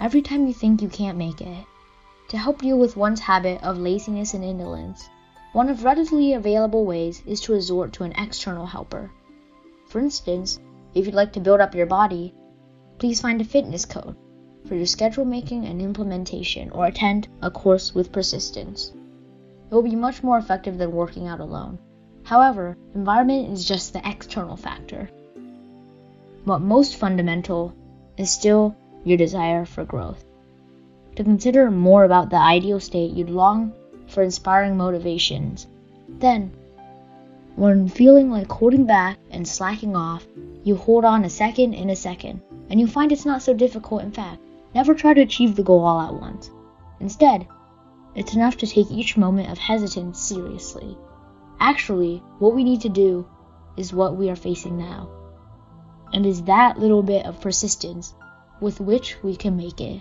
every time you think you can't make it. To help deal with one's habit of laziness and indolence, one of readily available ways is to resort to an external helper. For instance, if you'd like to build up your body, please find a fitness code for your schedule making and implementation or attend a course with persistence. It will be much more effective than working out alone. However, environment is just the external factor. What most fundamental is still your desire for growth. To consider more about the ideal state you'd long for inspiring motivations. Then, when feeling like holding back and slacking off, you hold on a second and a second, and you find it's not so difficult in fact. Never try to achieve the goal all at once. Instead, it's enough to take each moment of hesitance seriously. Actually, what we need to do is what we are facing now. And is that little bit of persistence with which we can make it.